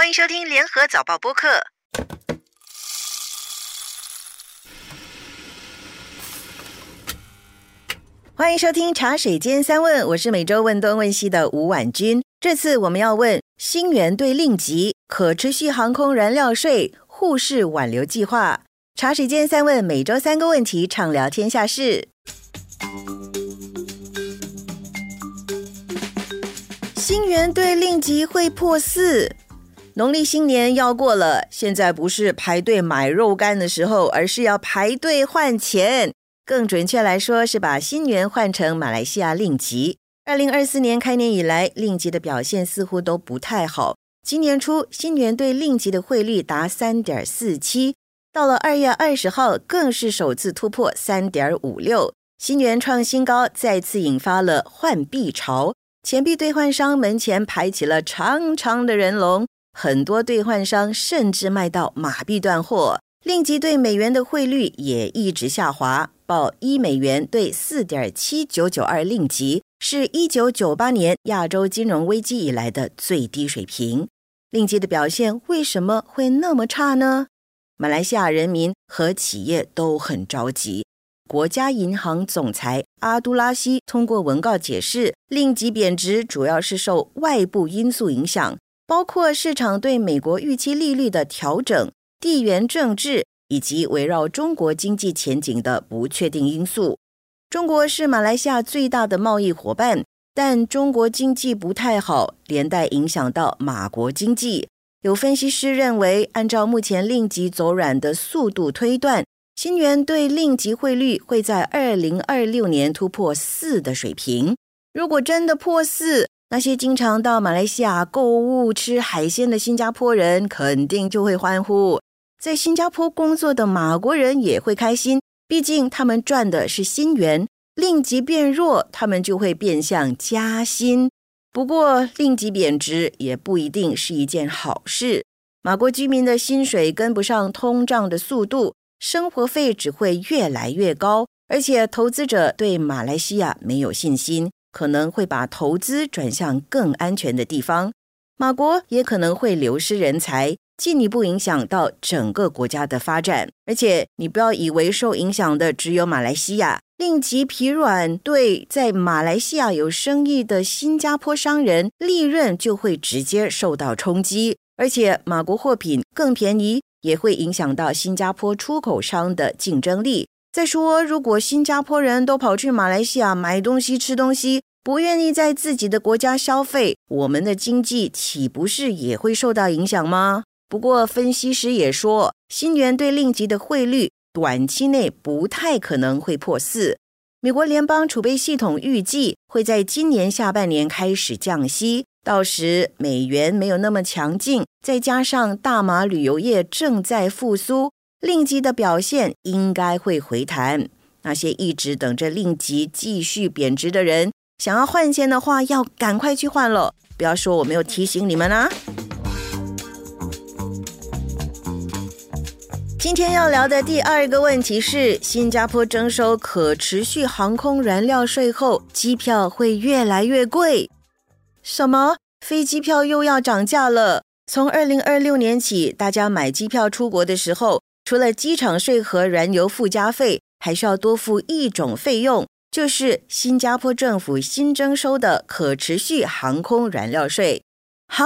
欢迎收听联合早报播客。欢迎收听茶水间三问，我是每周问东问西的吴婉君。这次我们要问新源对令吉可持续航空燃料税护市挽留计划。茶水间三问，每周三个问题，畅聊天下事。新源对令吉会破四，农历新年要过了，现在不是排队买肉干的时候，而是要排队换钱。更准确来说，是把新元换成马来西亚令吉。二零二四年开年以来，令吉的表现似乎都不太好。今年初，新元对令吉的汇率达三点四七，到了二月二十号，更是首次突破三点五六，新元创新高，再次引发了换币潮。钱币兑换商门前排起了长长的人龙，很多兑换商甚至卖到马币断货。令吉对美元的汇率也一直下滑，报一美元兑四点七九九二令吉，是一九九八年亚洲金融危机以来的最低水平。令吉的表现为什么会那么差呢？马来西亚人民和企业都很着急。国家银行总裁阿杜拉西通过文告解释，令吉贬值主要是受外部因素影响，包括市场对美国预期利率的调整。地缘政治以及围绕中国经济前景的不确定因素。中国是马来西亚最大的贸易伙伴，但中国经济不太好，连带影响到马国经济。有分析师认为，按照目前令吉走软的速度推断，新元对令吉汇率会在二零二六年突破四的水平。如果真的破四，那些经常到马来西亚购物、吃海鲜的新加坡人肯定就会欢呼。在新加坡工作的马国人也会开心，毕竟他们赚的是新元。令吉变弱，他们就会变相加薪。不过，令吉贬值也不一定是一件好事。马国居民的薪水跟不上通胀的速度，生活费只会越来越高。而且，投资者对马来西亚没有信心，可能会把投资转向更安全的地方。马国也可能会流失人才。进一步影响到整个国家的发展，而且你不要以为受影响的只有马来西亚，令其疲软，对在马来西亚有生意的新加坡商人利润就会直接受到冲击，而且马国货品更便宜，也会影响到新加坡出口商的竞争力。再说，如果新加坡人都跑去马来西亚买东西、吃东西，不愿意在自己的国家消费，我们的经济岂不是也会受到影响吗？不过，分析师也说，新元对令吉的汇率短期内不太可能会破四。美国联邦储备系统预计会在今年下半年开始降息，到时美元没有那么强劲，再加上大马旅游业正在复苏，令吉的表现应该会回弹。那些一直等着令吉继续贬值的人，想要换钱的话，要赶快去换了。不要说我没有提醒你们啊！今天要聊的第二个问题是：新加坡征收可持续航空燃料税后，机票会越来越贵。什么？飞机票又要涨价了？从二零二六年起，大家买机票出国的时候，除了机场税和燃油附加费，还需要多付一种费用，就是新加坡政府新征收的可持续航空燃料税。哈？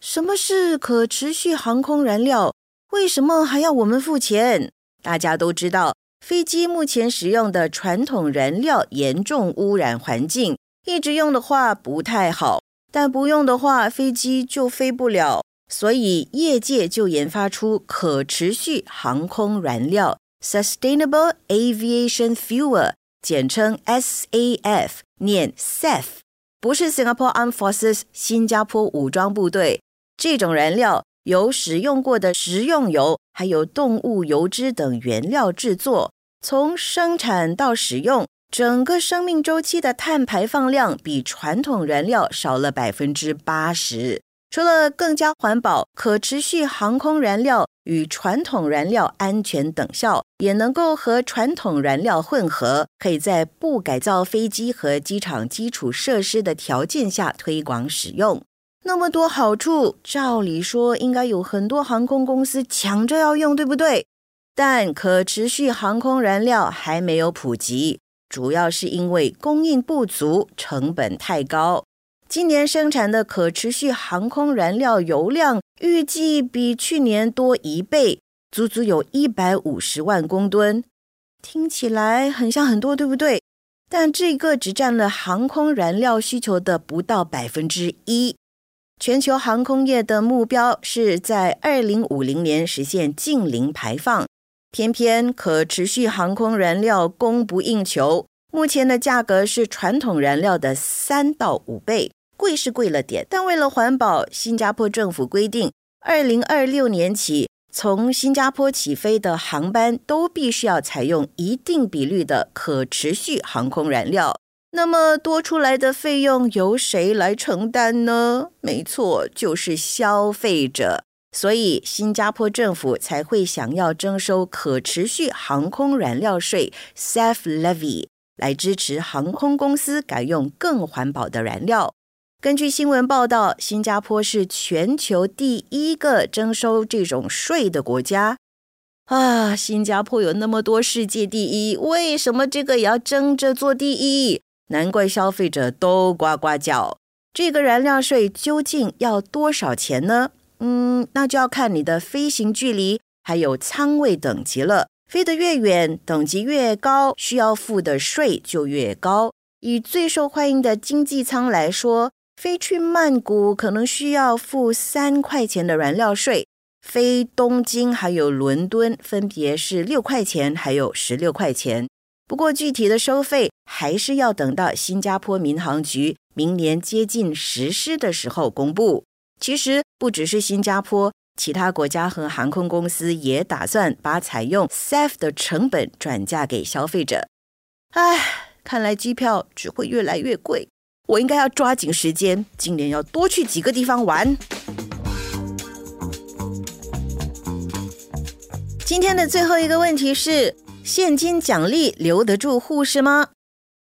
什么是可持续航空燃料？为什么还要我们付钱？大家都知道，飞机目前使用的传统燃料严重污染环境，一直用的话不太好，但不用的话，飞机就飞不了。所以业界就研发出可持续航空燃料 （Sustainable Aviation Fuel），简称 SAF，念 SAF，不是 Singapore Armed Forces 新加坡武装部队这种燃料。由使用过的食用油，还有动物油脂等原料制作，从生产到使用，整个生命周期的碳排放量比传统燃料少了百分之八十。除了更加环保、可持续航空燃料与传统燃料安全等效，也能够和传统燃料混合，可以在不改造飞机和机场基础设施的条件下推广使用。那么多好处，照理说应该有很多航空公司抢着要用，对不对？但可持续航空燃料还没有普及，主要是因为供应不足，成本太高。今年生产的可持续航空燃料油量预计比去年多一倍，足足有一百五十万公吨。听起来很像很多，对不对？但这个只占了航空燃料需求的不到百分之一。全球航空业的目标是在二零五零年实现净零排放，偏偏可持续航空燃料供不应求，目前的价格是传统燃料的三到五倍，贵是贵了点。但为了环保，新加坡政府规定，二零二六年起，从新加坡起飞的航班都必须要采用一定比率的可持续航空燃料。那么多出来的费用由谁来承担呢？没错，就是消费者。所以新加坡政府才会想要征收可持续航空燃料税 （SAF Levy） 来支持航空公司改用更环保的燃料。根据新闻报道，新加坡是全球第一个征收这种税的国家。啊，新加坡有那么多世界第一，为什么这个也要争着做第一？难怪消费者都呱呱叫。这个燃料税究竟要多少钱呢？嗯，那就要看你的飞行距离还有舱位等级了。飞得越远，等级越高，需要付的税就越高。以最受欢迎的经济舱来说，飞去曼谷可能需要付三块钱的燃料税，飞东京还有伦敦分别是六块钱还有十六块钱。不过，具体的收费还是要等到新加坡民航局明年接近实施的时候公布。其实，不只是新加坡，其他国家和航空公司也打算把采用 SAF 的成本转嫁给消费者。唉，看来机票只会越来越贵。我应该要抓紧时间，今年要多去几个地方玩。今天的最后一个问题是。现金奖励留得住护士吗？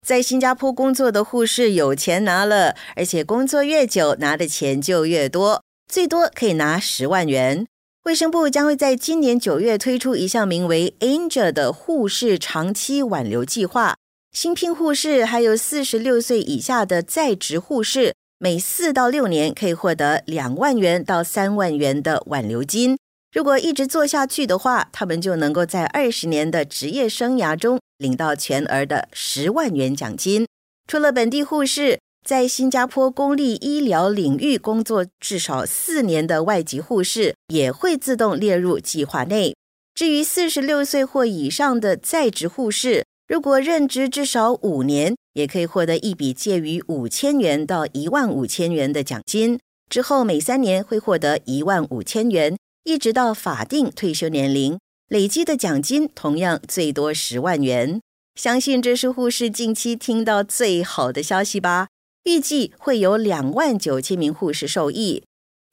在新加坡工作的护士有钱拿了，而且工作越久拿的钱就越多，最多可以拿十万元。卫生部将会在今年九月推出一项名为 “Angel” 的护士长期挽留计划，新聘护士还有四十六岁以下的在职护士，每四到六年可以获得两万元到三万元的挽留金。如果一直做下去的话，他们就能够在二十年的职业生涯中领到全额的十万元奖金。除了本地护士，在新加坡公立医疗领域工作至少四年的外籍护士也会自动列入计划内。至于四十六岁或以上的在职护士，如果任职至少五年，也可以获得一笔介于五千元到一万五千元的奖金。之后每三年会获得一万五千元。一直到法定退休年龄，累积的奖金同样最多十万元。相信这是护士近期听到最好的消息吧？预计会有两万九千名护士受益。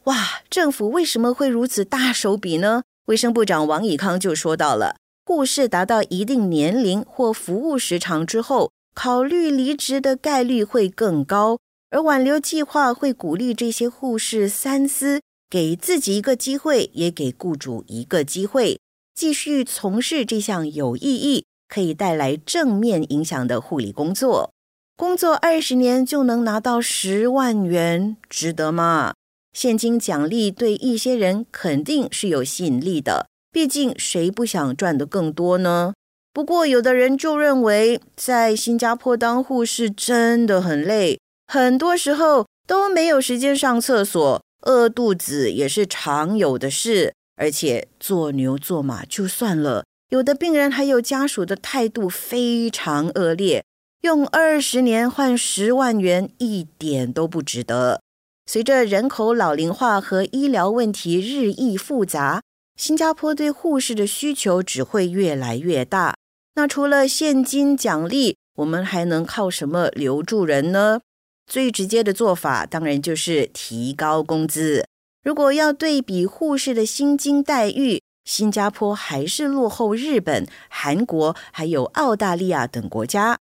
哇，政府为什么会如此大手笔呢？卫生部长王以康就说到了，护士达到一定年龄或服务时长之后，考虑离职的概率会更高，而挽留计划会鼓励这些护士三思。给自己一个机会，也给雇主一个机会，继续从事这项有意义、可以带来正面影响的护理工作。工作二十年就能拿到十万元，值得吗？现金奖励对一些人肯定是有吸引力的，毕竟谁不想赚得更多呢？不过，有的人就认为，在新加坡当护士真的很累，很多时候都没有时间上厕所。饿肚子也是常有的事，而且做牛做马就算了，有的病人还有家属的态度非常恶劣，用二十年换十万元一点都不值得。随着人口老龄化和医疗问题日益复杂，新加坡对护士的需求只会越来越大。那除了现金奖励，我们还能靠什么留住人呢？最直接的做法当然就是提高工资。如果要对比护士的薪金待遇，新加坡还是落后日本、韩国还有澳大利亚等国家。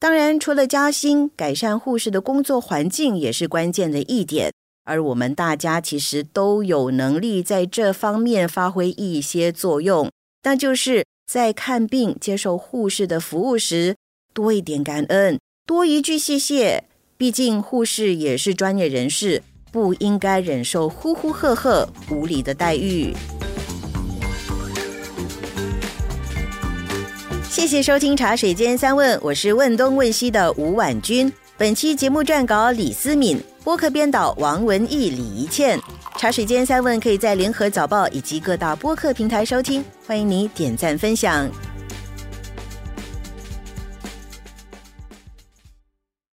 当然，除了加薪，改善护士的工作环境也是关键的一点。而我们大家其实都有能力在这方面发挥一些作用，那就是在看病、接受护士的服务时，多一点感恩，多一句谢谢。毕竟护士也是专业人士，不应该忍受呼呼喝喝、无理的待遇。谢谢收听《茶水间三问》，我是问东问西的吴婉君。本期节目撰稿李思敏，播客编导王文义、李怡倩。茶水间三问可以在联合早报以及各大播客平台收听，欢迎你点赞分享。